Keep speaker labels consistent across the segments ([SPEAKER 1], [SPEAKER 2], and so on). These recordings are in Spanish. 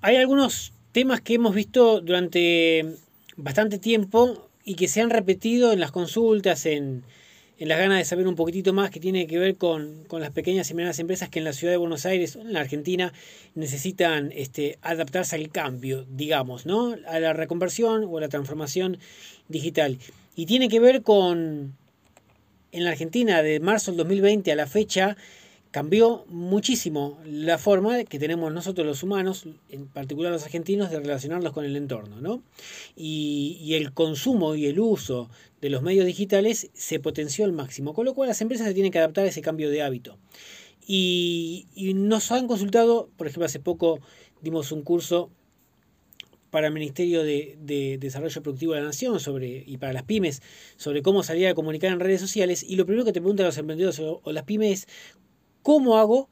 [SPEAKER 1] Hay algunos temas que hemos visto durante bastante tiempo y que se han repetido en las consultas, en, en las ganas de saber un poquitito más, que tiene que ver con, las pequeñas y medianas empresas que en la ciudad de Buenos Aires en la Argentina necesitan este, adaptarse al cambio, digamos, ¿no? A la reconversión o a la transformación digital. Y tiene que ver con, en la Argentina, de marzo del 2020 a la fecha, cambió muchísimo la forma que tenemos nosotros los humanos, en particular los argentinos, de relacionarnos con el entorno. ¿no? Y, el consumo y el uso de los medios digitales se potenció al máximo, con lo cual las empresas se tienen que adaptar a ese cambio de hábito. Y, nos han consultado, por ejemplo, hace poco dimos un curso para el Ministerio de, Desarrollo Productivo de la Nación sobre, y para las pymes sobre cómo salir a comunicar en redes sociales. Y lo primero que te preguntan los emprendedores o, o las pymes es ¿Cómo hago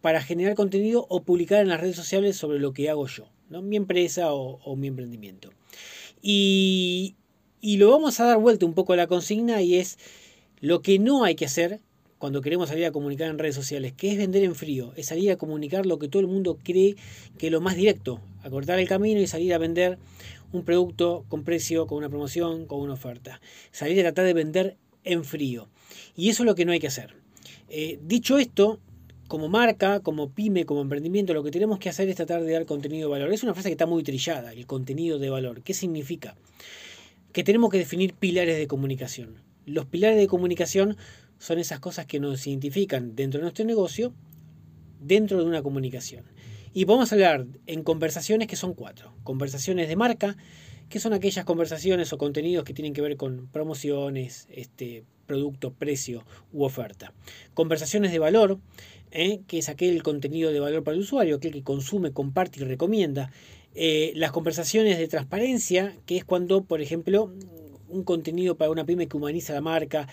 [SPEAKER 1] para generar contenido o publicar en las redes sociales sobre lo que hago yo, ¿no? mi empresa o, mi emprendimiento? Y, y lo vamos a dar vuelta un poco a la consigna y es lo que no hay que hacer cuando queremos salir a comunicar en redes sociales, que es vender en frío, es salir a comunicar lo que todo el mundo cree que es lo más directo, a cortar el camino y salir a vender un producto con precio, con una promoción, con una oferta. Salir a tratar de vender en frío. Y eso es lo que no hay que hacer. Eh, dicho esto, como marca, como pyme, como emprendimiento, lo que tenemos que hacer es tratar de dar contenido de valor. Es una frase que está muy trillada, el contenido de valor. ¿Qué significa? Que tenemos que definir pilares de comunicación. Los pilares de comunicación son esas cosas que nos identifican dentro de nuestro negocio, dentro de una comunicación. Y vamos a hablar en conversaciones que son cuatro. Conversaciones de marca, que son aquellas conversaciones o contenidos que tienen que ver con promociones, este, producto, precio u oferta. Conversaciones de valor, ¿eh? que es aquel contenido de valor para el usuario, aquel que consume, comparte y recomienda. Eh, las conversaciones de transparencia, que es cuando, por ejemplo, un contenido para una pyme que humaniza la marca,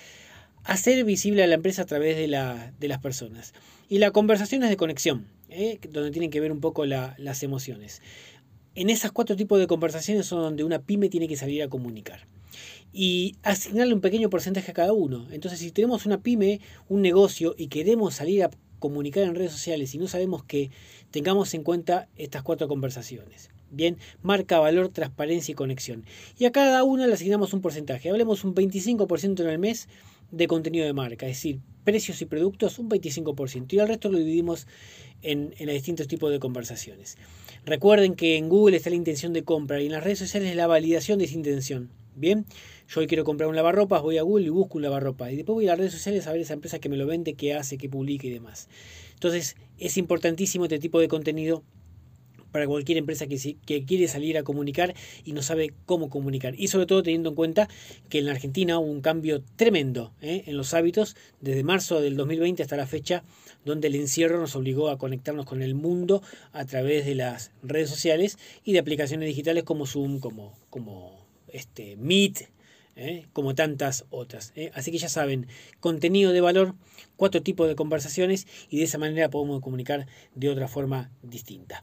[SPEAKER 1] hacer visible a la empresa a través de, las personas. Y las conversaciones de conexión, ¿eh? donde tienen que ver un poco las emociones. En esas cuatro tipos de conversaciones son donde una pyme tiene que salir a comunicar y asignarle un pequeño porcentaje a cada uno. Entonces, si tenemos una pyme, un negocio y queremos salir a comunicar en redes sociales y no sabemos que tengamos en cuenta estas cuatro conversaciones. Bien, marca, valor, transparencia y conexión. Y a cada una le asignamos un porcentaje. Hablemos un 25% en el mes de contenido de marca, es decir, precios y productos un 25%. Y el resto lo dividimos en, en los distintos tipos de conversaciones. Recuerden que en Google está la intención de compra y en las redes sociales la validación de esa intención. Bien, yo hoy quiero comprar un lavarropas, voy a Google y busco un lavarropas. Y después voy a las redes sociales a ver esa empresa que me lo vende, qué hace, qué publica y demás. Entonces, es importantísimo este tipo de contenido para cualquier empresa que, que, quiere salir a comunicar y no sabe cómo comunicar. Y sobre todo teniendo en cuenta que en la Argentina hubo un cambio tremendo ¿eh? en los hábitos desde marzo del 2020 hasta la fecha donde el encierro nos obligó a conectarnos con el mundo a través de las redes sociales y de aplicaciones digitales como Zoom, como, como este, Meet, ¿eh? como tantas otras. ¿eh? Así que ya saben, contenido de valor, cuatro tipos de conversaciones y de esa manera podemos comunicar de otra forma distinta.